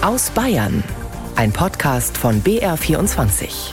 Aus Bayern. Ein Podcast von BR24.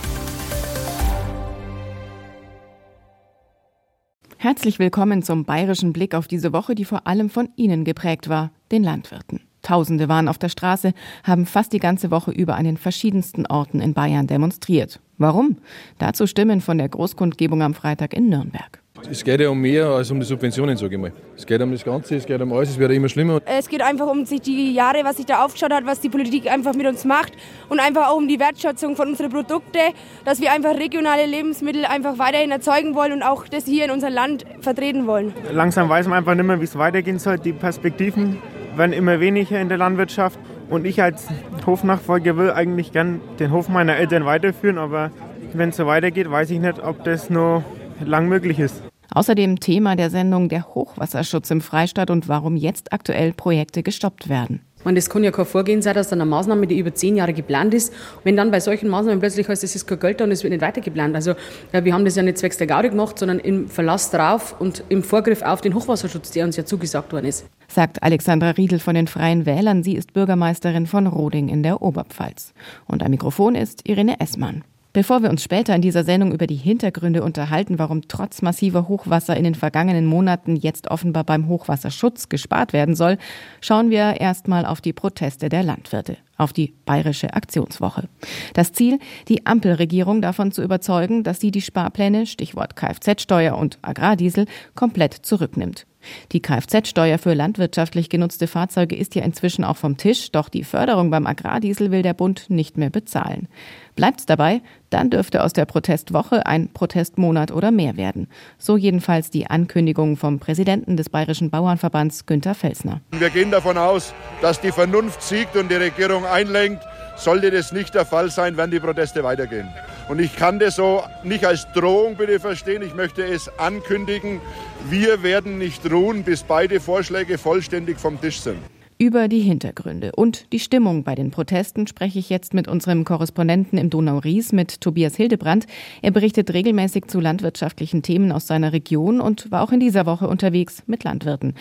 Herzlich willkommen zum bayerischen Blick auf diese Woche, die vor allem von Ihnen geprägt war, den Landwirten. Tausende waren auf der Straße, haben fast die ganze Woche über an den verschiedensten Orten in Bayern demonstriert. Warum? Dazu Stimmen von der Großkundgebung am Freitag in Nürnberg. Es geht ja um mehr als um die Subventionen, sage ich mal. Es geht um das Ganze, es geht um alles, es wird immer schlimmer. Es geht einfach um sich die Jahre, was sich da aufgeschaut hat, was die Politik einfach mit uns macht und einfach auch um die Wertschätzung von unseren Produkten, dass wir einfach regionale Lebensmittel einfach weiterhin erzeugen wollen und auch das hier in unserem Land vertreten wollen. Langsam weiß man einfach nicht mehr, wie es weitergehen soll. Die Perspektiven werden immer weniger in der Landwirtschaft und ich als Hofnachfolger will eigentlich gern den Hof meiner Eltern weiterführen, aber wenn es so weitergeht, weiß ich nicht, ob das noch lang möglich ist. Außerdem Thema der Sendung der Hochwasserschutz im Freistaat und warum jetzt aktuell Projekte gestoppt werden. Und das kann ja kein Vorgehen sein, dass dann eine Maßnahme, die über zehn Jahre geplant ist, wenn dann bei solchen Maßnahmen plötzlich heißt, es ist kein Geld da und es wird nicht weiter geplant. Also ja, wir haben das ja nicht zwecks der Gaudi gemacht, sondern im Verlass darauf und im Vorgriff auf den Hochwasserschutz, der uns ja zugesagt worden ist. Sagt Alexandra Riedel von den Freien Wählern. Sie ist Bürgermeisterin von Roding in der Oberpfalz. Und am Mikrofon ist Irene Essmann. Bevor wir uns später in dieser Sendung über die Hintergründe unterhalten, warum trotz massiver Hochwasser in den vergangenen Monaten jetzt offenbar beim Hochwasserschutz gespart werden soll, schauen wir erstmal auf die Proteste der Landwirte, auf die bayerische Aktionswoche. Das Ziel, die Ampelregierung davon zu überzeugen, dass sie die Sparpläne, Stichwort Kfz-Steuer und Agrardiesel, komplett zurücknimmt. Die Kfz-Steuer für landwirtschaftlich genutzte Fahrzeuge ist ja inzwischen auch vom Tisch, doch die Förderung beim Agrardiesel will der Bund nicht mehr bezahlen. Bleibt's dabei, dann dürfte aus der Protestwoche ein Protestmonat oder mehr werden. So jedenfalls die Ankündigung vom Präsidenten des Bayerischen Bauernverbands Günter Felsner. Wir gehen davon aus, dass die Vernunft siegt und die Regierung einlenkt. Sollte das nicht der Fall sein, werden die Proteste weitergehen. Und ich kann das so nicht als Drohung bitte verstehen, ich möchte es ankündigen. Wir werden nicht ruhen, bis beide Vorschläge vollständig vom Tisch sind. Über die Hintergründe und die Stimmung bei den Protesten spreche ich jetzt mit unserem Korrespondenten im Donau-Ries, mit Tobias Hildebrand. Er berichtet regelmäßig zu landwirtschaftlichen Themen aus seiner Region und war auch in dieser Woche unterwegs mit Landwirten.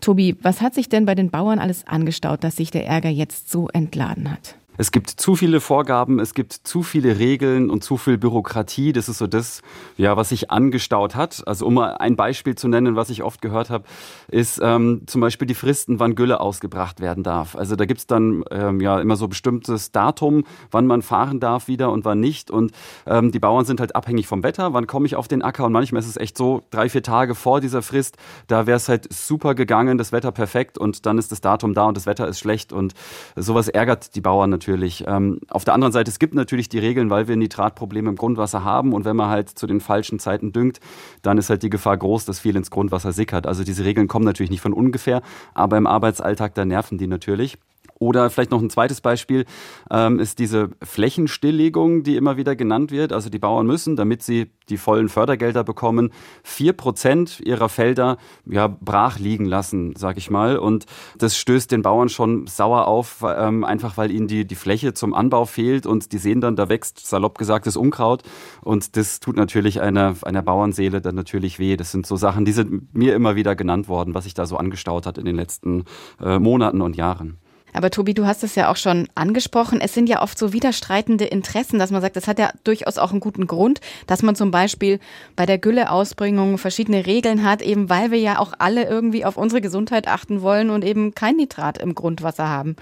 Tobi, was hat sich denn bei den Bauern alles angestaut, dass sich der Ärger jetzt so entladen hat? Es gibt zu viele Vorgaben, es gibt zu viele Regeln und zu viel Bürokratie. Das ist so das, ja, was sich angestaut hat. Also um mal ein Beispiel zu nennen, was ich oft gehört habe, ist ähm, zum Beispiel die Fristen, wann Gülle ausgebracht werden darf. Also da gibt's dann ähm, ja immer so bestimmtes Datum, wann man fahren darf wieder und wann nicht. Und ähm, die Bauern sind halt abhängig vom Wetter. Wann komme ich auf den Acker? Und manchmal ist es echt so, drei, vier Tage vor dieser Frist, da wäre es halt super gegangen, das Wetter perfekt und dann ist das Datum da und das Wetter ist schlecht. Und sowas ärgert die Bauern natürlich natürlich. Ähm, auf der anderen Seite, es gibt natürlich die Regeln, weil wir Nitratprobleme im Grundwasser haben und wenn man halt zu den falschen Zeiten düngt, dann ist halt die Gefahr groß, dass viel ins Grundwasser sickert. Also diese Regeln kommen natürlich nicht von ungefähr, aber im Arbeitsalltag, da nerven die natürlich. Oder vielleicht noch ein zweites Beispiel ähm, ist diese Flächenstilllegung, die immer wieder genannt wird. Also die Bauern müssen, damit sie die vollen Fördergelder bekommen, vier Prozent ihrer Felder ja, brach liegen lassen, sag ich mal. Und das stößt den Bauern schon sauer auf, ähm, einfach weil ihnen die, die Fläche zum Anbau fehlt und die sehen dann, da wächst salopp gesagt das Unkraut. Und das tut natürlich einer, einer Bauernseele dann natürlich weh. Das sind so Sachen, die sind mir immer wieder genannt worden, was sich da so angestaut hat in den letzten äh, Monaten und Jahren. Aber Tobi, du hast es ja auch schon angesprochen. Es sind ja oft so widerstreitende Interessen, dass man sagt, das hat ja durchaus auch einen guten Grund, dass man zum Beispiel bei der Gülleausbringung verschiedene Regeln hat, eben weil wir ja auch alle irgendwie auf unsere Gesundheit achten wollen und eben kein Nitrat im Grundwasser haben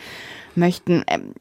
möchten. Ähm,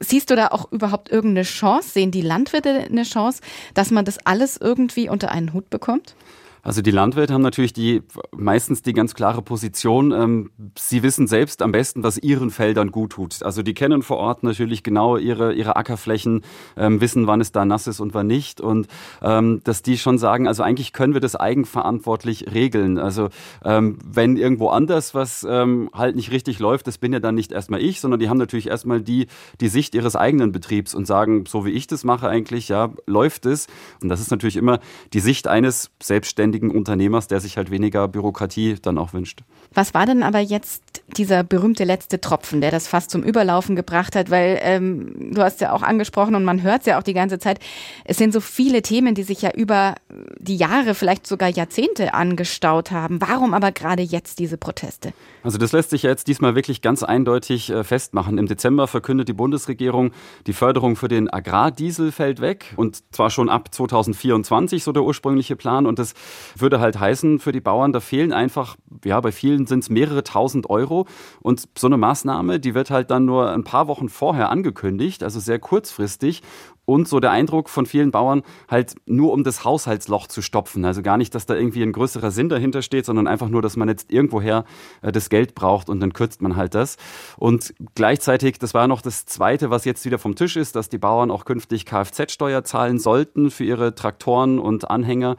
siehst du da auch überhaupt irgendeine Chance? Sehen die Landwirte eine Chance, dass man das alles irgendwie unter einen Hut bekommt? Also die Landwirte haben natürlich die meistens die ganz klare Position. Ähm, sie wissen selbst am besten, was ihren Feldern gut tut. Also die kennen vor Ort natürlich genau ihre ihre Ackerflächen, ähm, wissen, wann es da nass ist und wann nicht. Und ähm, dass die schon sagen, also eigentlich können wir das eigenverantwortlich regeln. Also wenn irgendwo anders was halt nicht richtig läuft, das bin ja dann nicht erstmal ich, sondern die haben natürlich erstmal die die Sicht ihres eigenen Betriebs und sagen, so wie ich das mache eigentlich, ja läuft es. Und das ist natürlich immer die Sicht eines selbstständigen selbstständigen Unternehmers, der sich halt weniger Bürokratie dann auch wünscht. Was war denn aber jetzt dieser berühmte letzte Tropfen, der das fast zum Überlaufen gebracht hat? Weil ähm, du hast ja auch angesprochen und man hört es ja auch die ganze Zeit, es sind so viele Themen, die sich ja über die Jahre, vielleicht sogar Jahrzehnte angestaut haben. Warum aber gerade jetzt diese Proteste? Also das lässt sich ja jetzt diesmal wirklich ganz eindeutig äh, festmachen. Im Dezember verkündet die Bundesregierung, die Förderung für den Agrardiesel fällt weg und zwar schon ab 2024, so der ursprüngliche Plan. Und das würde halt heißen für die Bauern, da fehlen einfach, ja, bei vielen sind es mehrere tausend Euro. Und so eine Maßnahme, die wird halt dann nur ein paar Wochen vorher angekündigt, also sehr kurzfristig und so der Eindruck von vielen Bauern, halt nur um das Haushaltsloch zu stopfen. Also gar nicht, dass da irgendwie ein größerer Sinn dahinter steht, sondern einfach nur, dass man jetzt irgendwoher äh, das Geld braucht und dann kürzt man halt das. Und gleichzeitig, das war noch das Zweite, was jetzt wieder vom Tisch ist, dass die Bauern auch künftig Kfz-Steuer zahlen sollten für ihre Traktoren und Anhänger.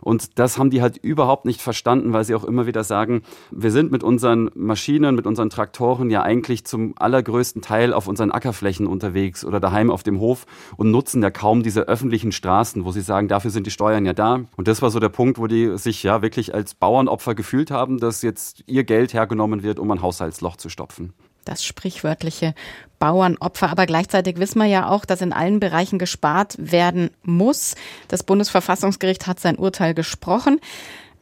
Und das haben die halt überhaupt nicht verstanden, weil sie auch immer wieder sagen, wir sind mit unseren Maschinen, mit unseren Traktoren ja eigentlich zum allergrößten Teil auf unseren Ackerflächen unterwegs oder daheim auf dem Hof und nutzen ja kaum diese öffentlichen Straßen, wo sie sagen, dafür sind die Steuern ja da. Und das war so der Punkt, wo die sich ja wirklich als Bauernopfer gefühlt haben, dass jetzt ihr Geld hergenommen wird, um ein Haushaltsloch zu stopfen das sprichwörtliche Bauernopfer. Aber gleichzeitig wissen wir ja auch, dass in allen Bereichen gespart werden muss. Das Bundesverfassungsgericht hat sein Urteil gesprochen.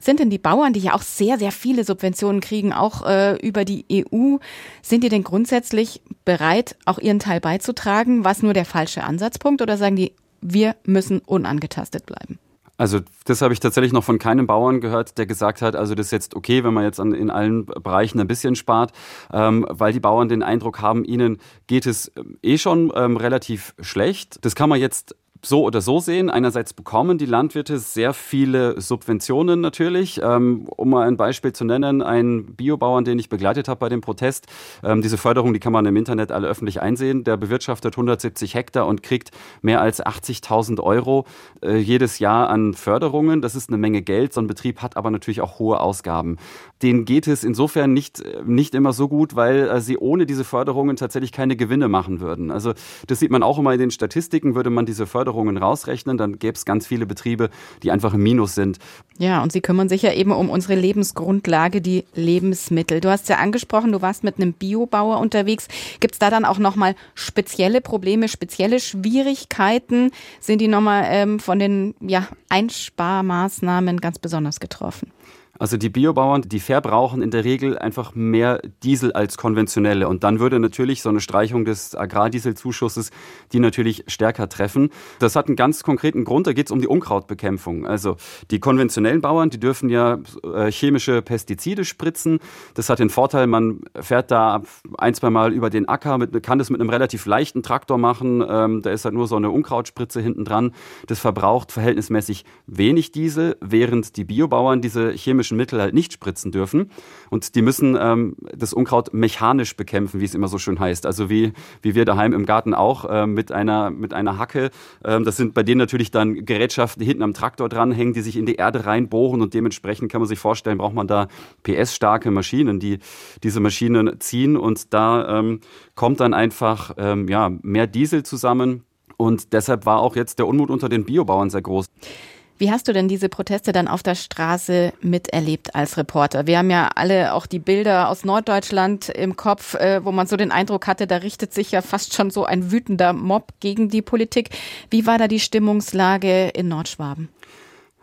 Sind denn die Bauern, die ja auch sehr, sehr viele Subventionen kriegen, auch äh, über die EU, sind die denn grundsätzlich bereit, auch ihren Teil beizutragen? Was nur der falsche Ansatzpunkt oder sagen die, wir müssen unangetastet bleiben? Also das habe ich tatsächlich noch von keinem Bauern gehört, der gesagt hat, also das ist jetzt okay, wenn man jetzt an, in allen Bereichen ein bisschen spart, ähm, weil die Bauern den Eindruck haben, ihnen geht es ähm, eh schon ähm, relativ schlecht. Das kann man jetzt so oder so sehen. Einerseits bekommen die Landwirte sehr viele Subventionen natürlich. Ähm, um mal ein Beispiel zu nennen, ein Biobauern, den ich begleitet habe bei dem Protest, ähm, diese Förderung, die kann man im Internet alle öffentlich einsehen, der bewirtschaftet 170 Hektar und kriegt mehr als 80.000 Euro äh, jedes Jahr an Förderungen. Das ist eine Menge Geld. So ein Betrieb hat aber natürlich auch hohe Ausgaben. Denen geht es insofern nicht, nicht immer so gut, weil äh, sie ohne diese Förderungen tatsächlich keine Gewinne machen würden. Also das sieht man auch immer in den Statistiken, würde man diese Förderungen Förderungen rausrechnen, dann gäbe es ganz viele Betriebe, die einfach im Minus sind. Ja, und Sie kümmern sich ja eben um unsere Lebensgrundlage, die Lebensmittel. Du hast ja angesprochen, du warst mit einem Biobauer unterwegs. Gibt es da dann auch nochmal spezielle Probleme, spezielle Schwierigkeiten? Sind die nochmal ähm, von den ja, Einsparmaßnahmen ganz besonders getroffen? Also die Biobauern, die verbrauchen in der Regel einfach mehr Diesel als konventionelle. Und dann würde natürlich so eine Streichung des Agrardieselzuschusses die natürlich stärker treffen. Das hat einen ganz konkreten Grund, da geht es um die Unkrautbekämpfung. Also die konventionellen Bauern, die dürfen ja äh, chemische Pestizide spritzen. Das hat den Vorteil, man fährt da ein, zwei Mal über den Acker, mit, kann das mit einem relativ leichten Traktor machen. Ähm, da ist halt nur so eine Unkrautspritze hinten dran. Das verbraucht verhältnismäßig wenig Diesel, während die Biobauern diese chemische chemischen Mittel halt nicht spritzen dürfen. Und die müssen ähm, das Unkraut mechanisch bekämpfen, wie es immer so schön heißt. Also wie, wie wir daheim im Garten auch äh, mit, einer, mit einer Hacke. Ähm, das sind bei denen natürlich dann Gerätschaften, die hinten am Traktor dranhängen, die sich in die Erde reinbohren und dementsprechend kann man sich vorstellen, braucht man da PS-starke Maschinen, die diese Maschinen ziehen und da ähm, kommt dann einfach ähm, ja, mehr Diesel zusammen. Und deshalb war auch jetzt der Unmut unter den Biobauern sehr groß. Wie hast du denn diese Proteste dann auf der Straße miterlebt als Reporter? Wir haben ja alle auch die Bilder aus Norddeutschland im Kopf, äh, wo man so den Eindruck hatte, da richtet sich ja fast schon so ein wütender Mob gegen die Politik. Wie war da die Stimmungslage in Nordschwaben?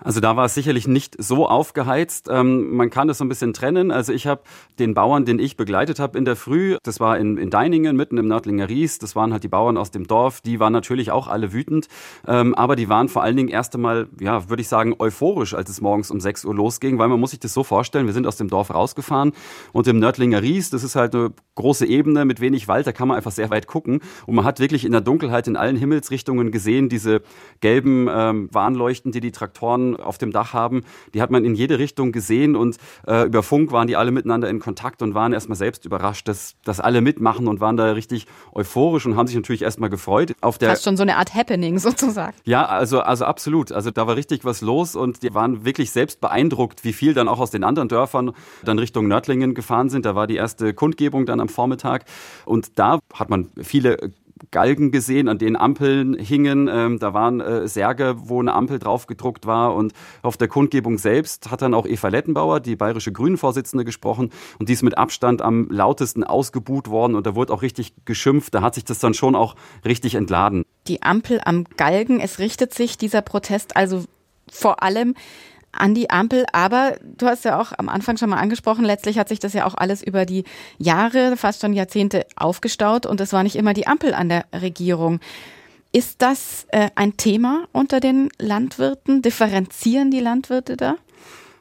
Also da war es sicherlich nicht so aufgeheizt. Ähm, man kann das so ein bisschen trennen. Also ich habe den Bauern, den ich begleitet habe in der Früh, das war in, in Deiningen, mitten im Nördlinger Ries, das waren halt die Bauern aus dem Dorf, die waren natürlich auch alle wütend, ähm, aber die waren vor allen Dingen erst einmal, ja, würde ich sagen, euphorisch, als es morgens um 6 Uhr losging, weil man muss sich das so vorstellen, wir sind aus dem Dorf rausgefahren und im Nördlinger Ries, das ist halt eine große Ebene mit wenig Wald, da kann man einfach sehr weit gucken und man hat wirklich in der Dunkelheit in allen Himmelsrichtungen gesehen, diese gelben ähm, Warnleuchten, die die Traktoren auf dem Dach haben, die hat man in jede Richtung gesehen und äh, über Funk waren die alle miteinander in Kontakt und waren erstmal selbst überrascht, dass, dass alle mitmachen und waren da richtig euphorisch und haben sich natürlich erstmal gefreut. Auf der Fast schon so eine Art Happening sozusagen. Ja, also, also absolut. Also da war richtig was los und die waren wirklich selbst beeindruckt, wie viel dann auch aus den anderen Dörfern dann Richtung Nördlingen gefahren sind. Da war die erste Kundgebung dann am Vormittag und da hat man viele Galgen gesehen, an denen Ampeln hingen. Ähm, da waren äh, Särge, wo eine Ampel drauf gedruckt war. Und auf der Kundgebung selbst hat dann auch Eva Lettenbauer, die bayerische Grünen-Vorsitzende, gesprochen. Und die ist mit Abstand am lautesten ausgebuht worden. Und da wurde auch richtig geschimpft. Da hat sich das dann schon auch richtig entladen. Die Ampel am Galgen, es richtet sich dieser Protest also vor allem an die Ampel. Aber du hast ja auch am Anfang schon mal angesprochen, letztlich hat sich das ja auch alles über die Jahre, fast schon Jahrzehnte aufgestaut und es war nicht immer die Ampel an der Regierung. Ist das äh, ein Thema unter den Landwirten? Differenzieren die Landwirte da?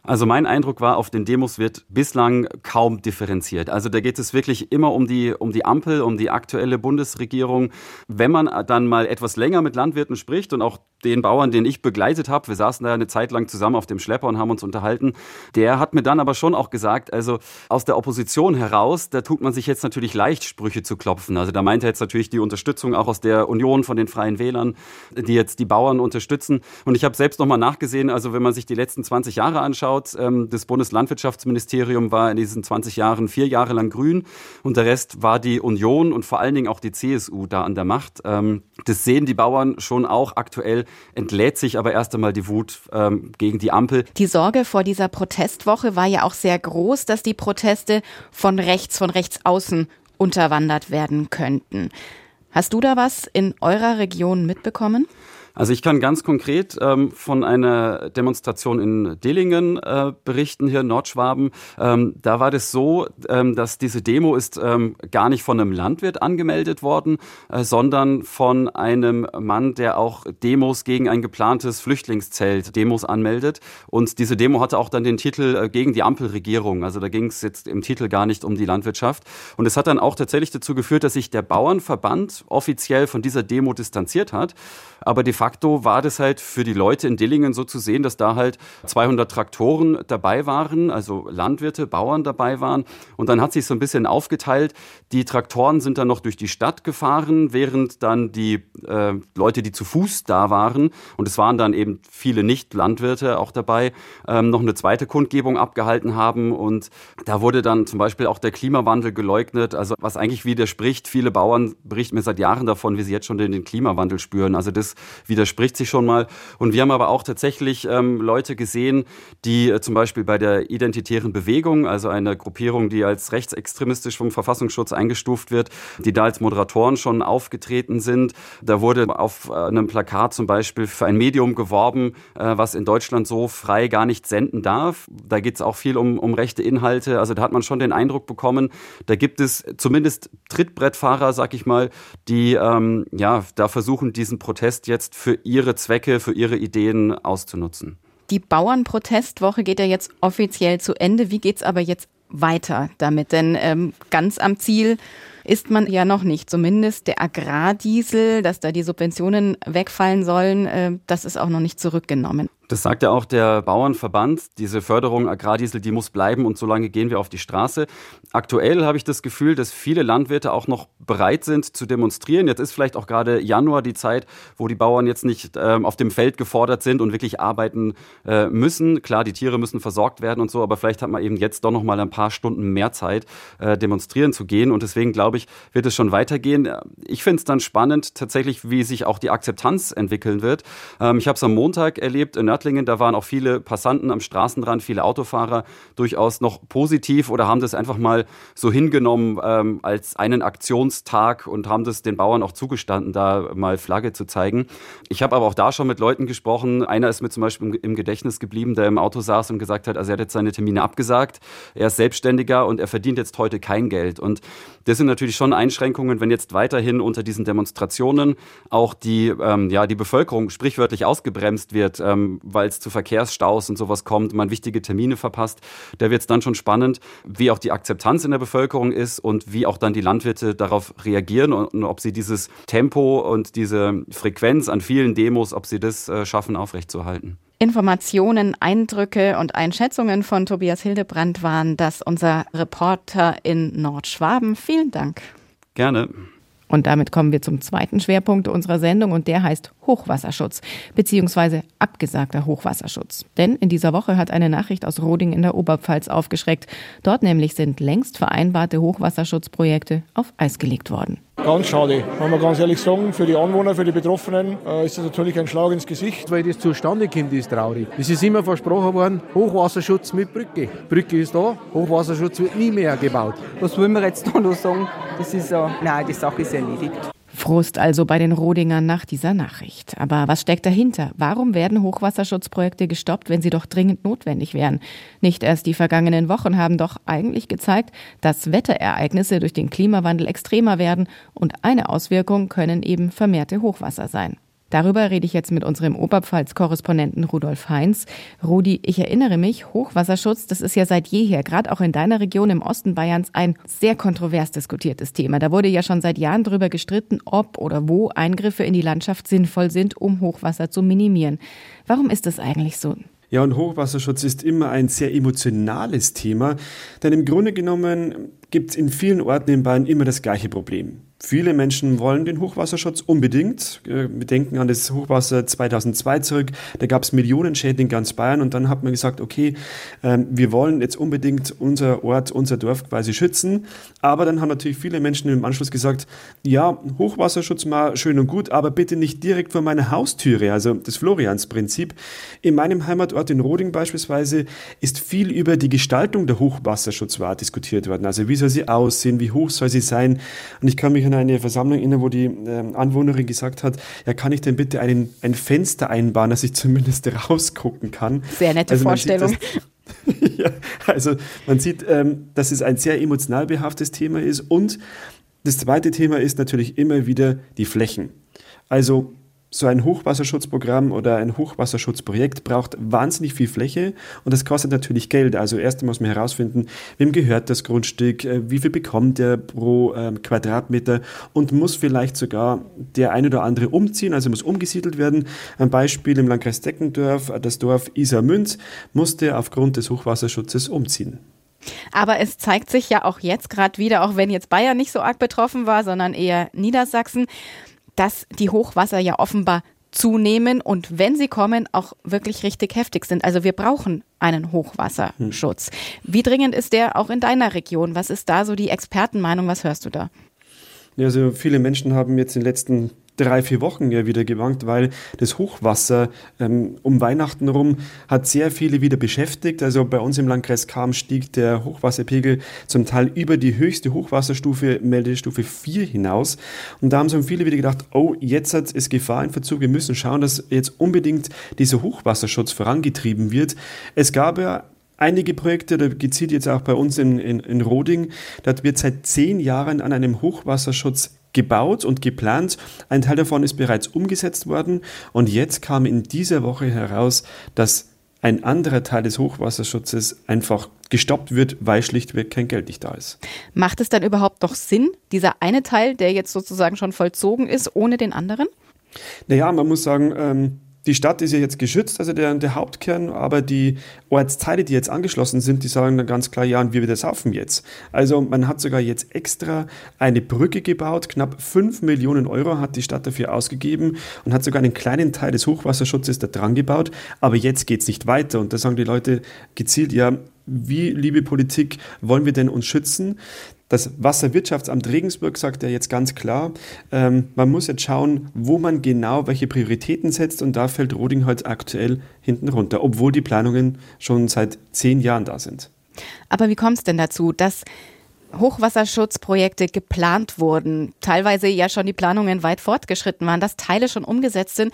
Also mein Eindruck war, auf den Demos wird bislang kaum differenziert. Also da geht es wirklich immer um die, um die Ampel, um die aktuelle Bundesregierung. Wenn man dann mal etwas länger mit Landwirten spricht und auch den Bauern, den ich begleitet habe, wir saßen da eine Zeit lang zusammen auf dem Schlepper und haben uns unterhalten, der hat mir dann aber schon auch gesagt, also aus der Opposition heraus, da tut man sich jetzt natürlich leicht, Sprüche zu klopfen. Also da meint er jetzt natürlich die Unterstützung auch aus der Union von den Freien Wählern, die jetzt die Bauern unterstützen. Und ich habe selbst nochmal nachgesehen, also wenn man sich die letzten 20 Jahre anschaut, ähm, das Bundeslandwirtschaftsministerium war in diesen 20 Jahren vier Jahre lang grün und der Rest war die Union und vor allen Dingen auch die CSU da an der Macht. Ähm, das sehen die Bauern schon auch aktuell entlädt sich aber erst einmal die Wut ähm, gegen die Ampel. Die Sorge vor dieser Protestwoche war ja auch sehr groß, dass die Proteste von rechts, von rechts außen unterwandert werden könnten. Hast du da was in eurer Region mitbekommen? Also ich kann ganz konkret ähm, von einer Demonstration in Dillingen äh, berichten, hier in Nordschwaben. Ähm, da war das so, ähm, dass diese Demo ist ähm, gar nicht von einem Landwirt angemeldet worden, äh, sondern von einem Mann, der auch Demos gegen ein geplantes Flüchtlingszelt Demos anmeldet. Und diese Demo hatte auch dann den Titel äh, gegen die Ampelregierung. Also da ging es jetzt im Titel gar nicht um die Landwirtschaft. Und es hat dann auch tatsächlich dazu geführt, dass sich der Bauernverband offiziell von dieser Demo distanziert hat. Aber de war das halt für die Leute in Dillingen so zu sehen, dass da halt 200 Traktoren dabei waren, also Landwirte, Bauern dabei waren. Und dann hat sich so ein bisschen aufgeteilt. Die Traktoren sind dann noch durch die Stadt gefahren, während dann die äh, Leute, die zu Fuß da waren, und es waren dann eben viele Nicht-Landwirte auch dabei, ähm, noch eine zweite Kundgebung abgehalten haben. Und da wurde dann zum Beispiel auch der Klimawandel geleugnet, also was eigentlich widerspricht. Viele Bauern berichten mir seit Jahren davon, wie sie jetzt schon den Klimawandel spüren. Also das widerspricht sich schon mal. Und wir haben aber auch tatsächlich ähm, Leute gesehen, die äh, zum Beispiel bei der Identitären Bewegung, also eine Gruppierung, die als rechtsextremistisch vom Verfassungsschutz eingestuft wird, die da als Moderatoren schon aufgetreten sind. Da wurde auf äh, einem Plakat zum Beispiel für ein Medium geworben, äh, was in Deutschland so frei gar nicht senden darf. Da geht es auch viel um, um rechte Inhalte. Also da hat man schon den Eindruck bekommen, da gibt es zumindest Trittbrettfahrer, sag ich mal, die ähm, ja da versuchen, diesen Protest jetzt für ihre Zwecke, für ihre Ideen auszunutzen. Die Bauernprotestwoche geht ja jetzt offiziell zu Ende. Wie geht es aber jetzt weiter damit? Denn ähm, ganz am Ziel ist man ja noch nicht. Zumindest der Agrardiesel, dass da die Subventionen wegfallen sollen, äh, das ist auch noch nicht zurückgenommen. Das sagt ja auch der Bauernverband. Diese Förderung Agrardiesel, die muss bleiben und solange gehen wir auf die Straße. Aktuell habe ich das Gefühl, dass viele Landwirte auch noch bereit sind zu demonstrieren. Jetzt ist vielleicht auch gerade Januar die Zeit, wo die Bauern jetzt nicht ähm, auf dem Feld gefordert sind und wirklich arbeiten äh, müssen. Klar, die Tiere müssen versorgt werden und so, aber vielleicht hat man eben jetzt doch noch mal ein paar Stunden mehr Zeit, äh, demonstrieren zu gehen. Und deswegen glaube ich, wird es schon weitergehen. Ich finde es dann spannend, tatsächlich, wie sich auch die Akzeptanz entwickeln wird. Ähm, ich habe es am Montag erlebt in Nördlingen, da waren auch viele Passanten am Straßenrand, viele Autofahrer durchaus noch positiv oder haben das einfach mal so hingenommen ähm, als einen Aktionstag und haben das den Bauern auch zugestanden, da mal Flagge zu zeigen. Ich habe aber auch da schon mit Leuten gesprochen. Einer ist mir zum Beispiel im Gedächtnis geblieben, der im Auto saß und gesagt hat, also er hat jetzt seine Termine abgesagt, er ist Selbstständiger und er verdient jetzt heute kein Geld. Und das sind natürlich schon Einschränkungen, wenn jetzt weiterhin unter diesen Demonstrationen auch die, ähm, ja, die Bevölkerung sprichwörtlich ausgebremst wird, ähm, weil es zu Verkehrsstaus und sowas kommt, man wichtige Termine verpasst. Da wird es dann schon spannend, wie auch die Akzeptanz in der Bevölkerung ist und wie auch dann die Landwirte darauf reagieren und, und ob sie dieses Tempo und diese Frequenz an vielen Demos, ob sie das äh, schaffen, aufrechtzuerhalten. Informationen, Eindrücke und Einschätzungen von Tobias Hildebrand waren das unser Reporter in Nordschwaben. Vielen Dank. Gerne. Und damit kommen wir zum zweiten Schwerpunkt unserer Sendung und der heißt Hochwasserschutz beziehungsweise abgesagter Hochwasserschutz. Denn in dieser Woche hat eine Nachricht aus Roding in der Oberpfalz aufgeschreckt. Dort nämlich sind längst vereinbarte Hochwasserschutzprojekte auf Eis gelegt worden. Ganz schade. Wenn wir ganz ehrlich sagen, für die Anwohner, für die Betroffenen äh, ist das natürlich ein Schlag ins Gesicht. Weil das zustande kommt, ist traurig. Es ist immer versprochen worden, Hochwasserschutz mit Brücke. Brücke ist da, Hochwasserschutz wird nie mehr gebaut. Was wollen wir jetzt da noch sagen? Das ist ja, nein, die Sache ist erledigt. Frust also bei den Rodingern nach dieser Nachricht. Aber was steckt dahinter? Warum werden Hochwasserschutzprojekte gestoppt, wenn sie doch dringend notwendig wären? Nicht erst die vergangenen Wochen haben doch eigentlich gezeigt, dass Wetterereignisse durch den Klimawandel extremer werden und eine Auswirkung können eben vermehrte Hochwasser sein. Darüber rede ich jetzt mit unserem Oberpfalz-Korrespondenten Rudolf Heinz. Rudi, ich erinnere mich, Hochwasserschutz, das ist ja seit jeher, gerade auch in deiner Region im Osten Bayerns, ein sehr kontrovers diskutiertes Thema. Da wurde ja schon seit Jahren darüber gestritten, ob oder wo Eingriffe in die Landschaft sinnvoll sind, um Hochwasser zu minimieren. Warum ist das eigentlich so? Ja, und Hochwasserschutz ist immer ein sehr emotionales Thema, denn im Grunde genommen gibt es in vielen Orten in Bayern immer das gleiche Problem. Viele Menschen wollen den Hochwasserschutz unbedingt. Äh, wir denken an das Hochwasser 2002 zurück. Da gab es Millionen Schäden in ganz Bayern und dann hat man gesagt, okay, ähm, wir wollen jetzt unbedingt unser Ort, unser Dorf quasi schützen. Aber dann haben natürlich viele Menschen im Anschluss gesagt, ja, Hochwasserschutz mal schön und gut, aber bitte nicht direkt vor meiner Haustüre, also das Floriansprinzip. In meinem Heimatort in Roding beispielsweise ist viel über die Gestaltung der Hochwasserschutzwahr diskutiert worden. Also wie soll sie aussehen, wie hoch soll sie sein? Und ich kann mich an eine Versammlung erinnern, wo die äh, Anwohnerin gesagt hat, ja, kann ich denn bitte einen, ein Fenster einbauen, dass ich zumindest rausgucken kann? Sehr nette also Vorstellung. ja, also man sieht, ähm, dass es ein sehr emotional behaftetes Thema ist und das zweite Thema ist natürlich immer wieder die Flächen. Also so ein Hochwasserschutzprogramm oder ein Hochwasserschutzprojekt braucht wahnsinnig viel Fläche und das kostet natürlich Geld. Also erst muss man herausfinden, wem gehört das Grundstück, äh, wie viel bekommt der pro ähm, Quadratmeter und muss vielleicht sogar der ein oder andere umziehen, also muss umgesiedelt werden. Ein Beispiel im Landkreis Deckendorf, das Dorf Isarmünz musste aufgrund des Hochwasserschutzes umziehen. Aber es zeigt sich ja auch jetzt gerade wieder, auch wenn jetzt Bayern nicht so arg betroffen war, sondern eher Niedersachsen, dass die Hochwasser ja offenbar zunehmen und wenn sie kommen, auch wirklich richtig heftig sind. Also wir brauchen einen Hochwasserschutz. Wie dringend ist der auch in deiner Region? Was ist da so die Expertenmeinung? Was hörst du da? Ja, also viele Menschen haben jetzt in den letzten drei, vier Wochen ja wieder gewankt, weil das Hochwasser ähm, um Weihnachten rum hat sehr viele wieder beschäftigt. Also bei uns im Landkreis Kam stieg der Hochwasserpegel zum Teil über die höchste Hochwasserstufe, Meldestufe 4 hinaus. Und da haben so viele wieder gedacht, oh, jetzt hat es Gefahr in Verzug. Wir müssen schauen, dass jetzt unbedingt dieser Hochwasserschutz vorangetrieben wird. Es gab ja einige Projekte, da gezielt jetzt auch bei uns in, in, in Roding, da wird seit zehn Jahren an einem Hochwasserschutz gebaut und geplant. Ein Teil davon ist bereits umgesetzt worden und jetzt kam in dieser Woche heraus, dass ein anderer Teil des Hochwasserschutzes einfach gestoppt wird, weil schlichtweg kein Geld nicht da ist. Macht es dann überhaupt noch Sinn, dieser eine Teil, der jetzt sozusagen schon vollzogen ist, ohne den anderen? Naja, man muss sagen, ähm, die Stadt ist ja jetzt geschützt, also der, der Hauptkern, aber die Ortsteile, die jetzt angeschlossen sind, die sagen dann ganz klar, ja, und wir wieder saufen jetzt. Also man hat sogar jetzt extra eine Brücke gebaut, knapp 5 Millionen Euro hat die Stadt dafür ausgegeben und hat sogar einen kleinen Teil des Hochwasserschutzes da dran gebaut, aber jetzt geht es nicht weiter und da sagen die Leute gezielt, ja, wie, liebe Politik, wollen wir denn uns schützen? Das Wasserwirtschaftsamt Regensburg sagt ja jetzt ganz klar, ähm, man muss jetzt schauen, wo man genau welche Prioritäten setzt und da fällt Roding halt aktuell hinten runter, obwohl die Planungen schon seit zehn Jahren da sind. Aber wie kommt es denn dazu, dass Hochwasserschutzprojekte geplant wurden, teilweise ja schon die Planungen weit fortgeschritten waren, dass Teile schon umgesetzt sind,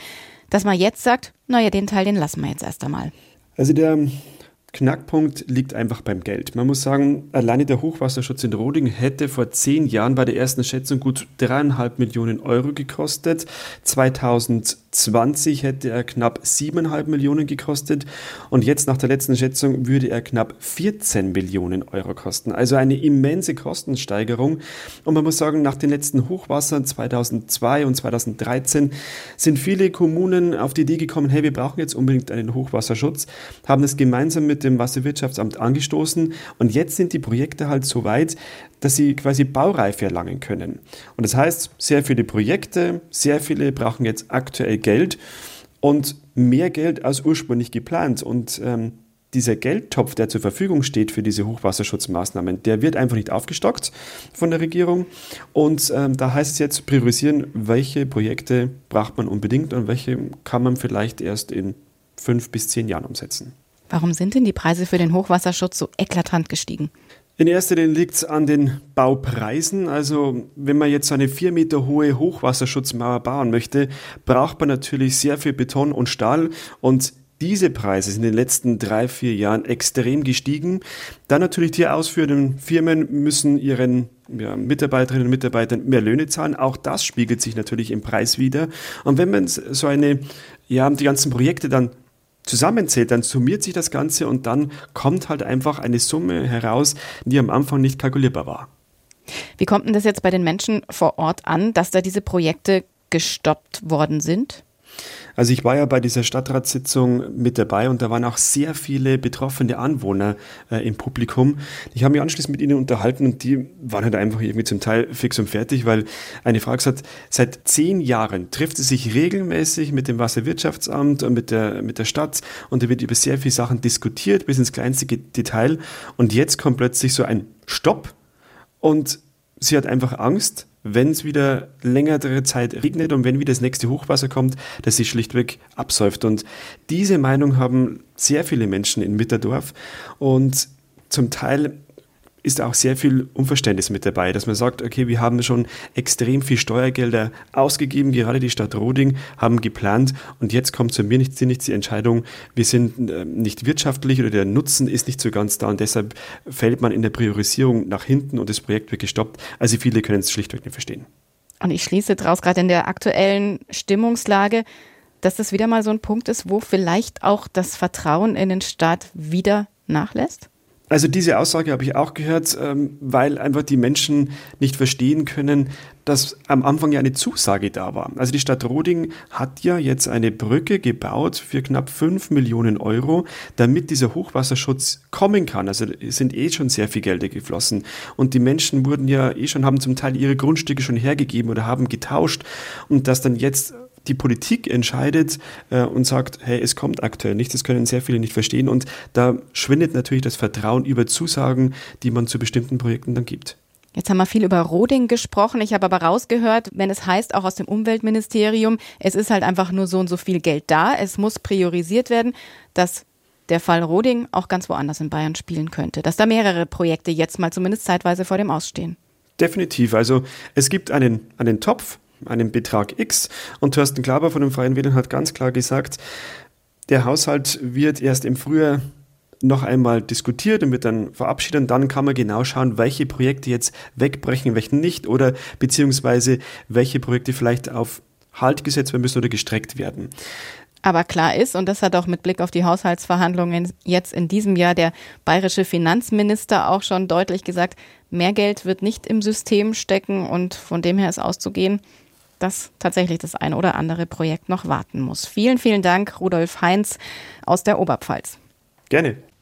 dass man jetzt sagt, naja, den Teil, den lassen wir jetzt erst einmal? Also der Knackpunkt liegt einfach beim Geld. Man muss sagen, alleine der Hochwasserschutz in Roding hätte vor zehn Jahren bei der ersten Schätzung gut dreieinhalb Millionen Euro gekostet. 2020 hätte er knapp siebeneinhalb Millionen gekostet und jetzt nach der letzten Schätzung würde er knapp 14 Millionen Euro kosten. Also eine immense Kostensteigerung. Und man muss sagen, nach den letzten Hochwassern 2002 und 2013 sind viele Kommunen auf die Idee gekommen, hey, wir brauchen jetzt unbedingt einen Hochwasserschutz, haben es gemeinsam mit dem Wasserwirtschaftsamt angestoßen und jetzt sind die Projekte halt so weit, dass sie quasi Baureife erlangen können. Und das heißt, sehr viele Projekte, sehr viele brauchen jetzt aktuell Geld und mehr Geld als ursprünglich geplant. Und ähm, dieser Geldtopf, der zur Verfügung steht für diese Hochwasserschutzmaßnahmen, der wird einfach nicht aufgestockt von der Regierung. Und ähm, da heißt es jetzt priorisieren, welche Projekte braucht man unbedingt und welche kann man vielleicht erst in fünf bis zehn Jahren umsetzen. Warum sind denn die Preise für den Hochwasserschutz so eklatant gestiegen? In erster Linie liegt es an den Baupreisen. Also wenn man jetzt eine vier Meter hohe Hochwasserschutzmauer bauen möchte, braucht man natürlich sehr viel Beton und Stahl und diese Preise sind in den letzten drei, vier Jahren extrem gestiegen. Dann natürlich die ausführenden Firmen müssen ihren ja, Mitarbeiterinnen und Mitarbeitern mehr Löhne zahlen. Auch das spiegelt sich natürlich im Preis wieder. Und wenn man so eine, ja, die ganzen Projekte dann zusammenzählt, dann summiert sich das Ganze und dann kommt halt einfach eine Summe heraus, die am Anfang nicht kalkulierbar war. Wie kommt denn das jetzt bei den Menschen vor Ort an, dass da diese Projekte gestoppt worden sind? Also ich war ja bei dieser Stadtratssitzung mit dabei und da waren auch sehr viele betroffene Anwohner äh, im Publikum. Ich habe mich anschließend mit ihnen unterhalten und die waren halt einfach irgendwie zum Teil fix und fertig, weil eine Frau gesagt seit zehn Jahren trifft sie sich regelmäßig mit dem Wasserwirtschaftsamt und mit der, mit der Stadt und da wird über sehr viele Sachen diskutiert, bis ins kleinste Detail und jetzt kommt plötzlich so ein Stopp und sie hat einfach Angst, wenn es wieder längere Zeit regnet und wenn wieder das nächste Hochwasser kommt, dass sie schlichtweg absäuft. Und diese Meinung haben sehr viele Menschen in Mitterdorf und zum Teil ist auch sehr viel Unverständnis mit dabei, dass man sagt, okay, wir haben schon extrem viel Steuergelder ausgegeben, gerade die Stadt Roding haben geplant und jetzt kommt zu mir nicht, nicht die Entscheidung, wir sind äh, nicht wirtschaftlich oder der Nutzen ist nicht so ganz da und deshalb fällt man in der Priorisierung nach hinten und das Projekt wird gestoppt. Also viele können es schlichtweg nicht verstehen. Und ich schließe daraus gerade in der aktuellen Stimmungslage, dass das wieder mal so ein Punkt ist, wo vielleicht auch das Vertrauen in den Staat wieder nachlässt? Also diese Aussage habe ich auch gehört, ähm, weil einfach die Menschen nicht verstehen können, dass am Anfang ja eine Zusage da war. Also die Stadt Roding hat ja jetzt eine Brücke gebaut für knapp 5 Millionen Euro, damit dieser Hochwasserschutz kommen kann. Also sind eh schon sehr viel Gelder geflossen. Und die Menschen wurden ja eh schon, haben zum Teil ihre Grundstücke schon hergegeben oder haben getauscht. Und dass dann jetzt die Politik entscheidet äh, und sagt, hey, es kommt aktuell nichts, das können sehr viele nicht verstehen und da schwindet natürlich das Vertrauen über Zusagen, die man zu bestimmten Projekten dann gibt. Jetzt haben wir viel über Roding gesprochen. Ich habe aber rausgehört, wenn es heißt, auch aus dem Umweltministerium, es ist halt einfach nur so und so viel Geld da, es muss priorisiert werden, dass der Fall Roding auch ganz woanders in Bayern spielen könnte, dass da mehrere Projekte jetzt mal zumindest zeitweise vor dem Ausstehen. Definitiv. Also es gibt einen, einen Topf, einen Betrag X. Und Thorsten Klaber von den Freien Wählern hat ganz klar gesagt, der Haushalt wird erst im Frühjahr noch einmal diskutiert und wird dann verabschiedet. Und dann kann man genau schauen, welche Projekte jetzt wegbrechen, welche nicht oder beziehungsweise welche Projekte vielleicht auf Halt gesetzt werden müssen oder gestreckt werden. Aber klar ist, und das hat auch mit Blick auf die Haushaltsverhandlungen jetzt in diesem Jahr der bayerische Finanzminister auch schon deutlich gesagt, mehr Geld wird nicht im System stecken und von dem her ist auszugehen, dass tatsächlich das eine oder andere Projekt noch warten muss. Vielen, vielen Dank, Rudolf Heinz aus der Oberpfalz. Gerne.